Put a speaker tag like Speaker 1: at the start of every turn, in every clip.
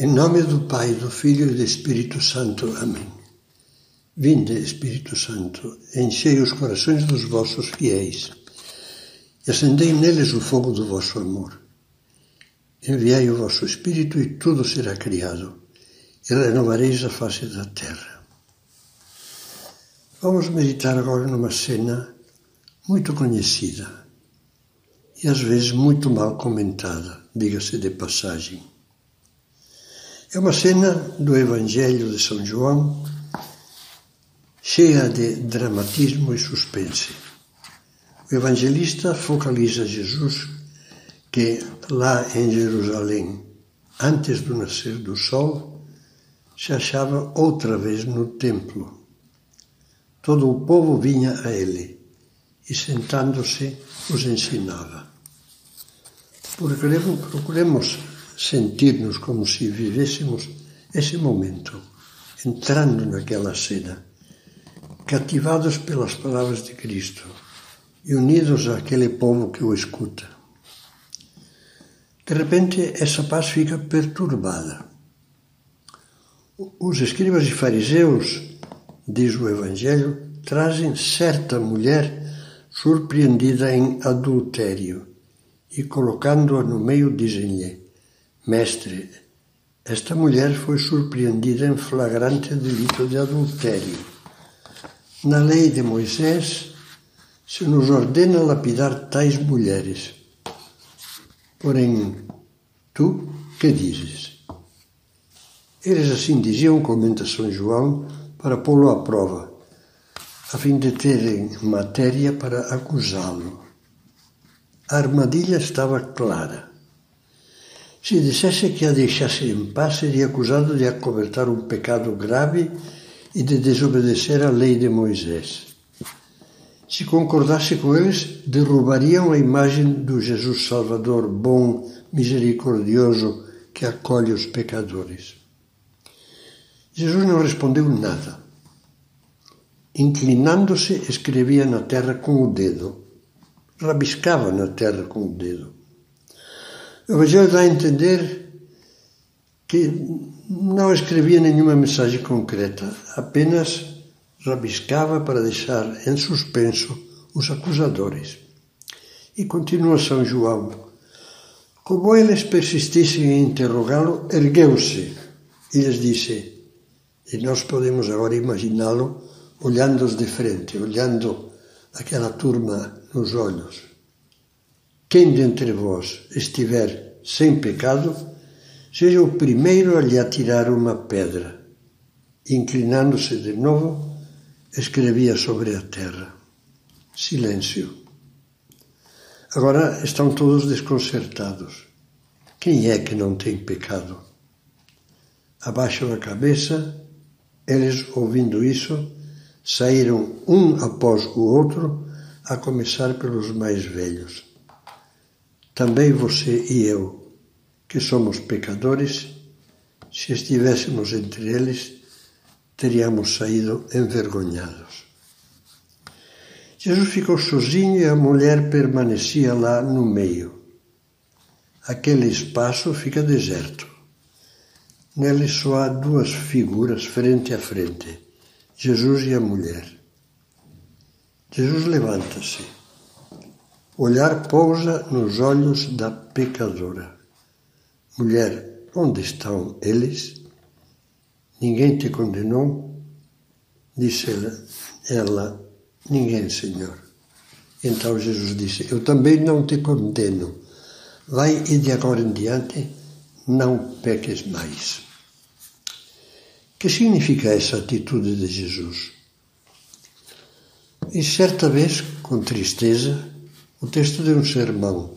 Speaker 1: Em nome do Pai, do Filho e do Espírito Santo. Amém. Vinde, Espírito Santo, enchei os corações dos vossos fiéis e acendei neles o fogo do vosso amor. Enviai o vosso Espírito e tudo será criado e renovareis a face da terra. Vamos meditar agora numa cena muito conhecida e às vezes muito mal comentada, diga-se de passagem. É uma cena do Evangelho de São João cheia de dramatismo e suspense. O evangelista focaliza Jesus que lá em Jerusalém, antes do nascer do sol, se achava outra vez no templo. Todo o povo vinha a ele e, sentando-se, os ensinava. Procuremos sentir-nos como se vivêssemos esse momento, entrando naquela cena, cativados pelas palavras de Cristo e unidos àquele povo que o escuta. De repente, essa paz fica perturbada. Os escribas e fariseus, diz o Evangelho, trazem certa mulher surpreendida em adultério e, colocando-a no meio, dizem-lhe: Mestre, esta mulher foi surpreendida em flagrante delito de adultério. Na lei de Moisés se nos ordena lapidar tais mulheres. Porém, tu que dizes? Eles assim diziam, comenta São João, para pô-lo à prova, a fim de terem matéria para acusá-lo. A armadilha estava clara. Se dissesse que a deixasse em paz, seria acusado de acobertar um pecado grave e de desobedecer à lei de Moisés. Se concordasse com eles, derrubariam a imagem do Jesus Salvador bom, misericordioso, que acolhe os pecadores. Jesus não respondeu nada. Inclinando-se, escrevia na terra com o dedo. Rabiscava na terra com o dedo. Evangelho dá a entender que não escrevia nenhuma mensagem concreta, apenas rabiscava para deixar em suspenso os acusadores. E continua São João. Como eles persistissem em interrogá-lo, ergueu-se e lhes disse, e nós podemos agora imaginá-lo olhando-os de frente, olhando aquela turma nos olhos. Quem dentre vós estiver sem pecado, seja o primeiro a lhe atirar uma pedra. Inclinando-se de novo, escrevia sobre a terra. Silêncio. Agora estão todos desconcertados. Quem é que não tem pecado? Abaixam a cabeça, eles, ouvindo isso, saíram um após o outro, a começar pelos mais velhos. Também você e eu, que somos pecadores, se estivéssemos entre eles, teríamos saído envergonhados. Jesus ficou sozinho e a mulher permanecia lá no meio. Aquele espaço fica deserto. Nele só há duas figuras frente a frente: Jesus e a mulher. Jesus levanta-se Olhar pousa nos olhos da pecadora. Mulher, onde estão eles? Ninguém te condenou? Disse ela, ela ninguém, Senhor. Então Jesus disse: Eu também não te condeno. Vai e de agora em diante não peques mais. Que significa essa atitude de Jesus? E certa vez, com tristeza, o texto de um sermão,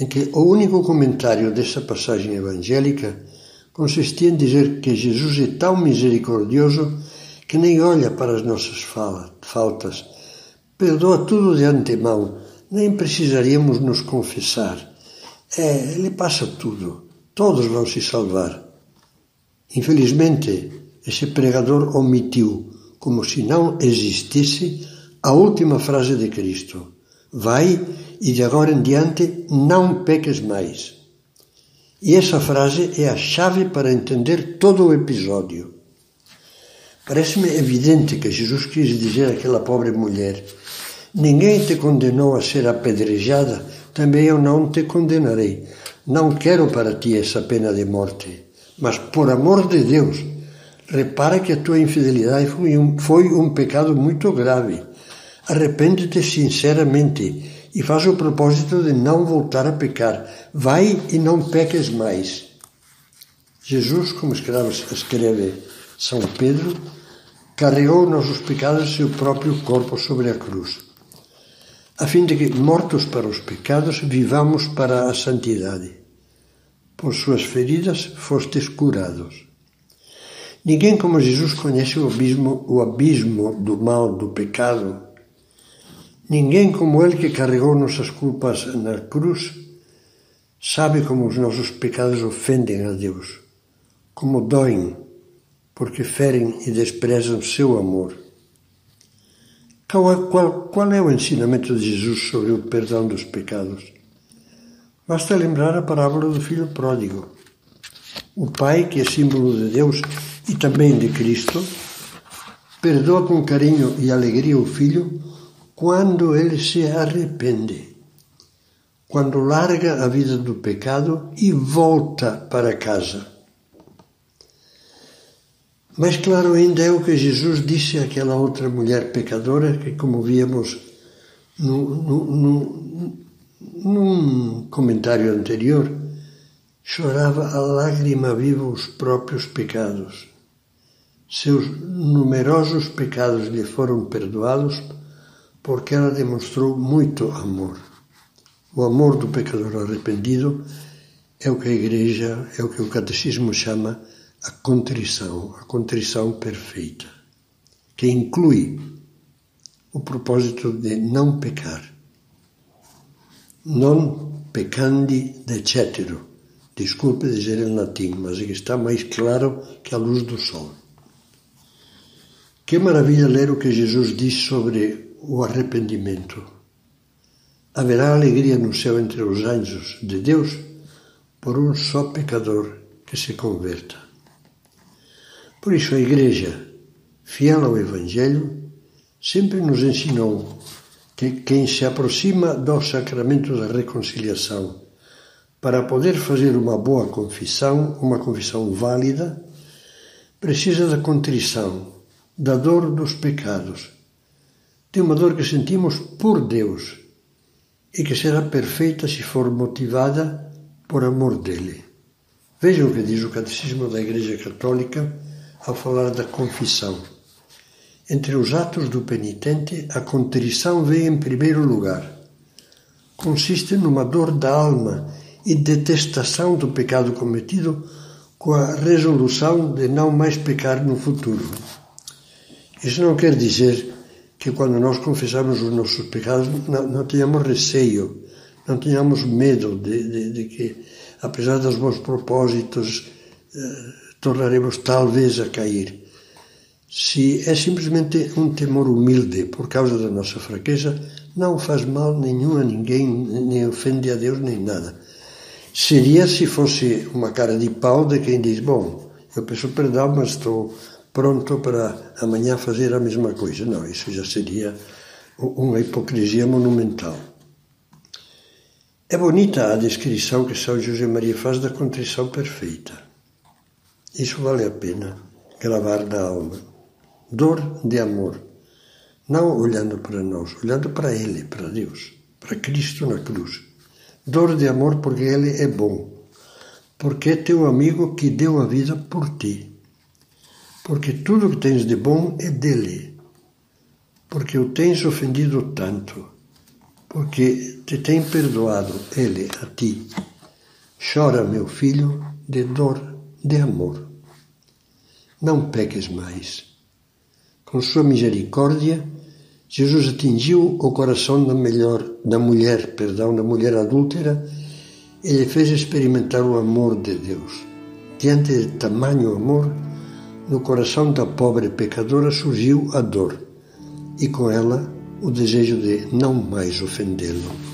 Speaker 1: em que o único comentário dessa passagem evangélica consistia em dizer que Jesus é tão misericordioso que nem olha para as nossas faltas, perdoa tudo de antemão, nem precisaríamos nos confessar. É, ele passa tudo, todos vão se salvar. Infelizmente, esse pregador omitiu, como se não existisse, a última frase de Cristo. Vai e de agora em diante não peques mais. E essa frase é a chave para entender todo o episódio. Parece-me evidente que Jesus quis dizer àquela pobre mulher: Ninguém te condenou a ser apedrejada, também eu não te condenarei. Não quero para ti essa pena de morte, mas por amor de Deus, repara que a tua infidelidade foi um, foi um pecado muito grave. Arrepende-te sinceramente e faz o propósito de não voltar a pecar. Vai e não peques mais. Jesus, como escreve São Pedro, carregou nossos pecados seu próprio corpo sobre a cruz, a fim de que, mortos para os pecados, vivamos para a santidade. Por suas feridas fostes curados. Ninguém como Jesus conhece o abismo, o abismo do mal, do pecado, Ninguém como Ele que carregou nossas culpas na cruz sabe como os nossos pecados ofendem a Deus, como doem, porque ferem e desprezam seu amor. Qual, qual, qual é o ensinamento de Jesus sobre o perdão dos pecados? Basta lembrar a parábola do filho pródigo. O pai, que é símbolo de Deus e também de Cristo, perdoa com carinho e alegria o filho quando ele se arrepende, quando larga a vida do pecado e volta para casa. Mais claro ainda é o que Jesus disse àquela outra mulher pecadora que, como víamos no, no, no, num comentário anterior, chorava a lágrima viva os próprios pecados. Seus numerosos pecados lhe foram perdoados porque ela demonstrou muito amor. O amor do pecador arrependido é o que a Igreja, é o que o Catecismo chama a contrição, a contrição perfeita, que inclui o propósito de não pecar. Non peccandi decetero. Desculpe dizer em latim, mas é que está mais claro que a luz do sol. Que maravilha ler o que Jesus diz sobre o arrependimento. Haverá alegria no céu entre os anjos de Deus por um só pecador que se converta. Por isso a Igreja, fiel ao Evangelho, sempre nos ensinou que quem se aproxima do sacramento da reconciliação para poder fazer uma boa confissão, uma confissão válida, precisa da contrição, da dor dos pecados tem uma dor que sentimos por Deus e que será perfeita se for motivada por amor dele. Vejam o que diz o Catecismo da Igreja Católica ao falar da confissão. Entre os atos do penitente, a contrição vem em primeiro lugar. Consiste numa dor da alma e detestação do pecado cometido com a resolução de não mais pecar no futuro. Isso não quer dizer que quando nós confessamos os nossos pecados não, não tenhamos receio, não tenhamos medo de, de, de que, apesar dos bons propósitos, eh, tornaremos talvez a cair. Se é simplesmente um temor humilde por causa da nossa fraqueza, não faz mal nenhum a ninguém, nem ofende a Deus, nem nada. Seria se fosse uma cara de pau de quem diz: Bom, eu peço perdão, mas estou pronto para amanhã fazer a mesma coisa. Não, isso já seria uma hipocrisia monumental. É bonita a descrição que São José Maria faz da contrição perfeita. Isso vale a pena gravar na alma. Dor de amor. Não olhando para nós, olhando para Ele, para Deus, para Cristo na cruz. Dor de amor porque Ele é bom, porque é teu amigo que deu a vida por ti porque tudo que tens de bom é dele, porque o tens ofendido tanto, porque te tem perdoado ele a ti. Chora, meu filho, de dor, de amor. Não peques mais. Com sua misericórdia, Jesus atingiu o coração da, melhor, da mulher, perdão, da mulher adúltera e lhe fez experimentar o amor de Deus. Diante de tamanho amor, no coração da pobre pecadora surgiu a dor e com ela o desejo de não mais ofendê-lo.